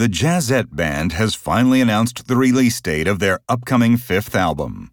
The Jazzette Band has finally announced the release date of their upcoming fifth album.